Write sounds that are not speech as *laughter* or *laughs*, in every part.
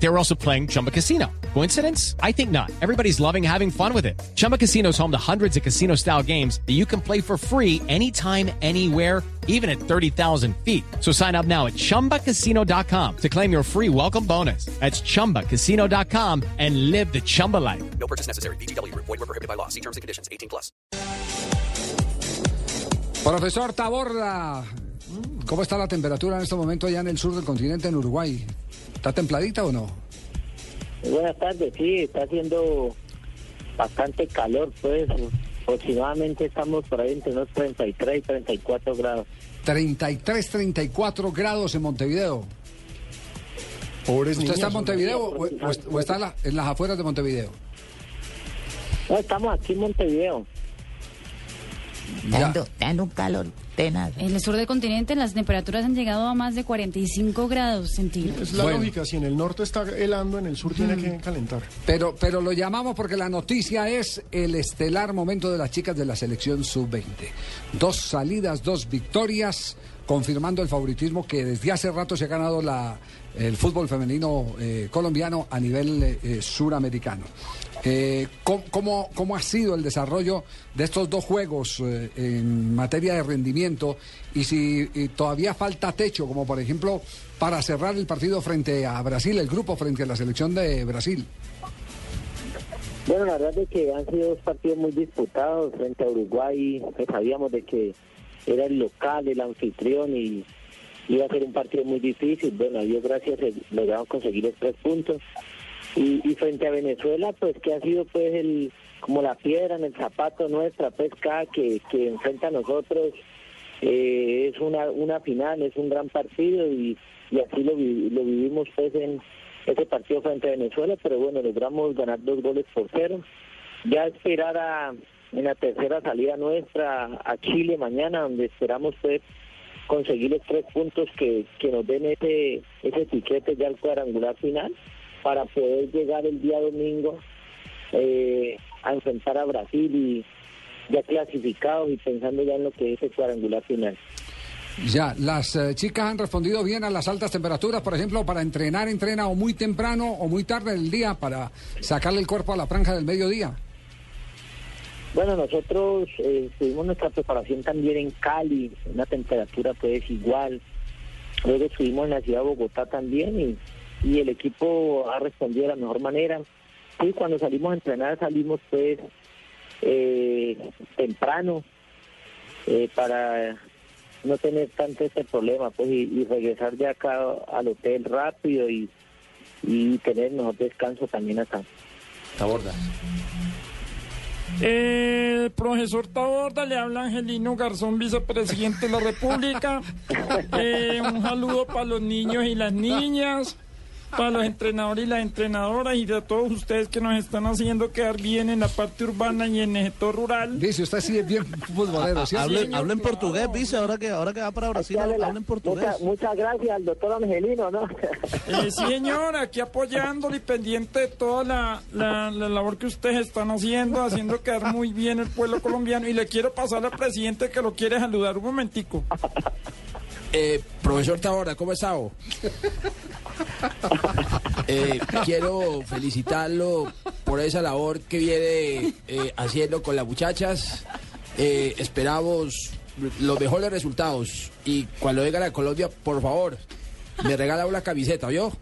They were also playing Chumba Casino. Coincidence? I think not. Everybody's loving having fun with it. Chumba Casino is home to hundreds of casino style games that you can play for free anytime, anywhere, even at 30,000 feet. So sign up now at chumbacasino.com to claim your free welcome bonus. That's chumbacasino.com and live the Chumba life. No purchase necessary. BGW. Void were prohibited by law. See terms and conditions. 18 plus. Profesor Taborda, ¿cómo está la temperatura en este momento allá en el sur del continente, en Uruguay? ¿Está templadita o no? Buenas tardes, sí, está haciendo bastante calor, pues aproximadamente estamos por ahí entre unos 33 y 34 grados. 33, 34 grados en Montevideo. ¿Usted está en Montevideo o, o- o está en, la- en las afueras de Montevideo? No, estamos aquí en Montevideo. Dando, dando un calor tenaz. En el sur del continente las temperaturas han llegado a más de 45 grados centígrados. Es la Bueno. lógica, si en el norte está helando, en el sur tiene que calentar. Pero, pero lo llamamos porque la noticia es el estelar momento de las chicas de la selección sub-20. Dos salidas, dos victorias, confirmando el favoritismo que desde hace rato se ha ganado la, el fútbol femenino eh, colombiano a nivel eh, eh, suramericano. Eh, ¿cómo, cómo, ha sido el desarrollo de estos dos juegos eh, en materia de rendimiento? Y si todavía falta techo, como por ejemplo para cerrar el partido frente a Brasil, el grupo frente a la selección de Brasil. Bueno, la verdad es que han sido dos partidos muy disputados frente a Uruguay. pues sabíamos de que era el local, el anfitrión y iba a ser un partido muy difícil. Bueno, Dios gracias eh, logramos conseguir los tres puntos. Y, y frente a Venezuela, pues que ha sido pues el como la piedra en el zapato nuestra, pues cada que, que enfrenta a nosotros eh, es una, una final, es un gran partido y, así lo, lo vivimos pues en ese partido frente a Venezuela, pero bueno, logramos ganar dos goles por cero. Ya esperar a, en la tercera salida nuestra a Chile mañana, donde esperamos pues conseguir los tres puntos que, que nos den ese, ese tiquete ya al cuadrangular final para poder llegar el día domingo eh, a enfrentar a Brasil y ya clasificados y pensando ya en lo que es el cuadrangular final. Ya, las eh, chicas han respondido bien a las altas temperaturas, por ejemplo, para entrenar, entrena o muy temprano o muy tarde del día para sacarle el cuerpo a la franja del mediodía. Bueno, nosotros eh, tuvimos nuestra preparación también en Cali, una temperatura pues igual. Luego estuvimos en la ciudad de Bogotá también y, y el equipo ha respondido de la mejor manera. Y cuando salimos a entrenar salimos pues eh, temprano eh, para no tener tanto ese problema pues y, regresar de acá al hotel rápido y, y tener mejor descanso también acá. El profesor Taborda le habla Angelino Garzón, vicepresidente de la República. *laughs* Eh, un saludo para los niños y las niñas, para los entrenadores y las entrenadoras y de todos ustedes que nos están haciendo quedar bien en la parte urbana y en el sector rural. Dice, usted sí es bien futbolero, ¿cierto? Hablen, hablen portugués, dice, ahora que, ahora que va para Brasil, Dale la- hablen portugués. muchas- muchas gracias al doctor Angelino, ¿no? Eh, sí, señor, aquí apoyándole y pendiente de toda la, la, la labor que ustedes están haciendo, haciendo quedar muy bien el pueblo colombiano. Y le quiero pasar al presidente que lo quiere saludar un momentico. Eh, profesor Taborda, ¿cómo está? *laughs* Eh, quiero felicitarlo por esa labor que viene eh, haciendo con las muchachas. Eh, esperamos los mejores resultados. Y cuando vengan a Colombia, por favor, me regala una camiseta, ¿yo?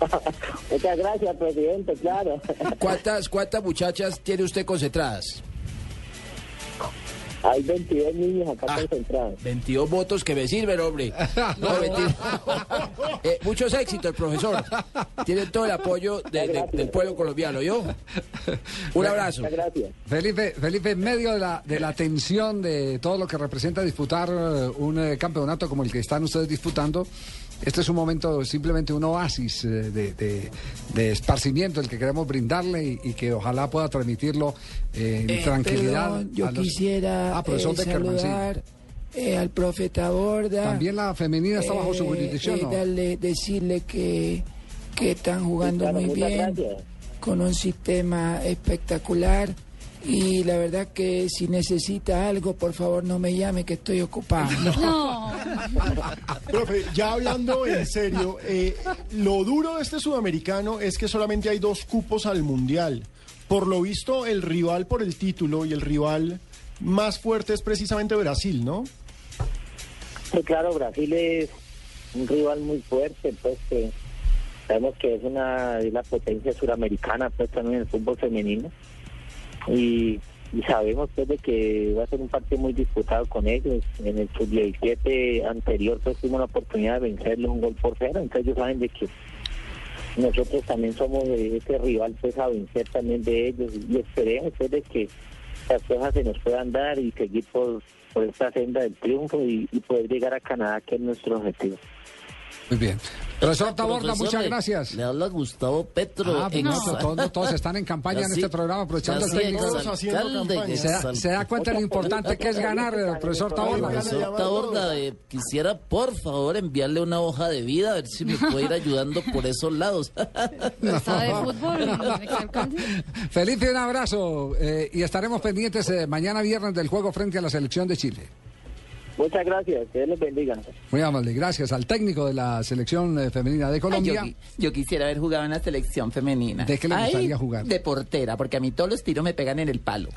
*laughs* Muchas gracias, presidente, claro. ¿Cuántas, ¿Cuántas muchachas tiene usted concentradas? Hay 22 niños acá Ah. concentrados. 22 votos que me sirven, hombre. *laughs* No. Eh, muchos éxitos, profesor. Tienen todo el apoyo de- de- del pueblo colombiano, ¿yo? Un abrazo. Muchas gracias. Felipe, Felipe, en medio de la, de la tensión de todo lo que representa disputar eh, un eh, campeonato como el que están ustedes disputando, este es un momento, simplemente un oasis eh, de, de- de esparcimiento el que queremos brindarle y, y que ojalá pueda transmitirlo en Eh, tranquilidad. perdón, yo a los- quisiera Ah, profesor eh, Beckerman, sí. saludar eh, al profeta Borda. También la femenina está bajo su eh, jurisdicción, eh, ¿no? darle- decirle que, que están jugando Claro, muy bien, gracias. con un sistema espectacular Y la verdad que si necesita algo, por favor no me llame que estoy ocupado. *laughs* No. *laughs* Profe, ya hablando en serio, eh, lo duro de este sudamericano es que solamente hay dos cupos al mundial. Por lo visto, el rival por el título y el rival más fuerte es precisamente Brasil, ¿no? Sí, claro, Brasil es un rival muy fuerte, pues sabemos que es una de las potencias suramericana, pues también en el fútbol femenino. Y, sabemos pues de que va a ser un partido muy disputado con ellos. En el sub-17 anterior pues tuvimos la oportunidad de vencerle un gol por cero, entonces ellos saben de que nosotros también somos de ese rival pues a vencer también de ellos y esperemos pues de que las cosas se nos puedan dar y seguir por, por esta senda del triunfo y, y poder llegar a Canadá que es nuestro objetivo. Muy bien. Profesor Taborda, muchas gracias. Le habla Gustavo Petro. Ah, pues no, todos, todos están en campaña en este programa, aprovechando el técnico. Se da, se da cuenta de lo importante que es ganar, eh, profesor Taborda. Profesor Taborda, eh, quisiera por favor enviarle una hoja de vida a ver si me puede ir ayudando por esos lados. *laughs* ¿Sabe de fútbol, exalcalde? Felipe, un abrazo eh, y estaremos pendientes eh, mañana viernes del juego frente a la selección de Chile. Muchas gracias, que Dios les bendiga. Muy amable, gracias al técnico de la selección eh, femenina de Colombia. Yo, qui- yo quisiera haber jugado en la selección femenina. ¿De qué le gustaría jugar? De portera, porque a mí todos los tiros me pegan en el palo.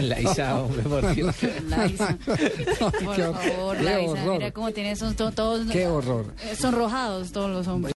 La *laughs* Isa, hombre, por *laughs* Dios. Laisa. Por Qué hor- favor, Laisa. horror. Mira cómo tiene esos todos Qué horror. eh, sonrojados todos los hombres.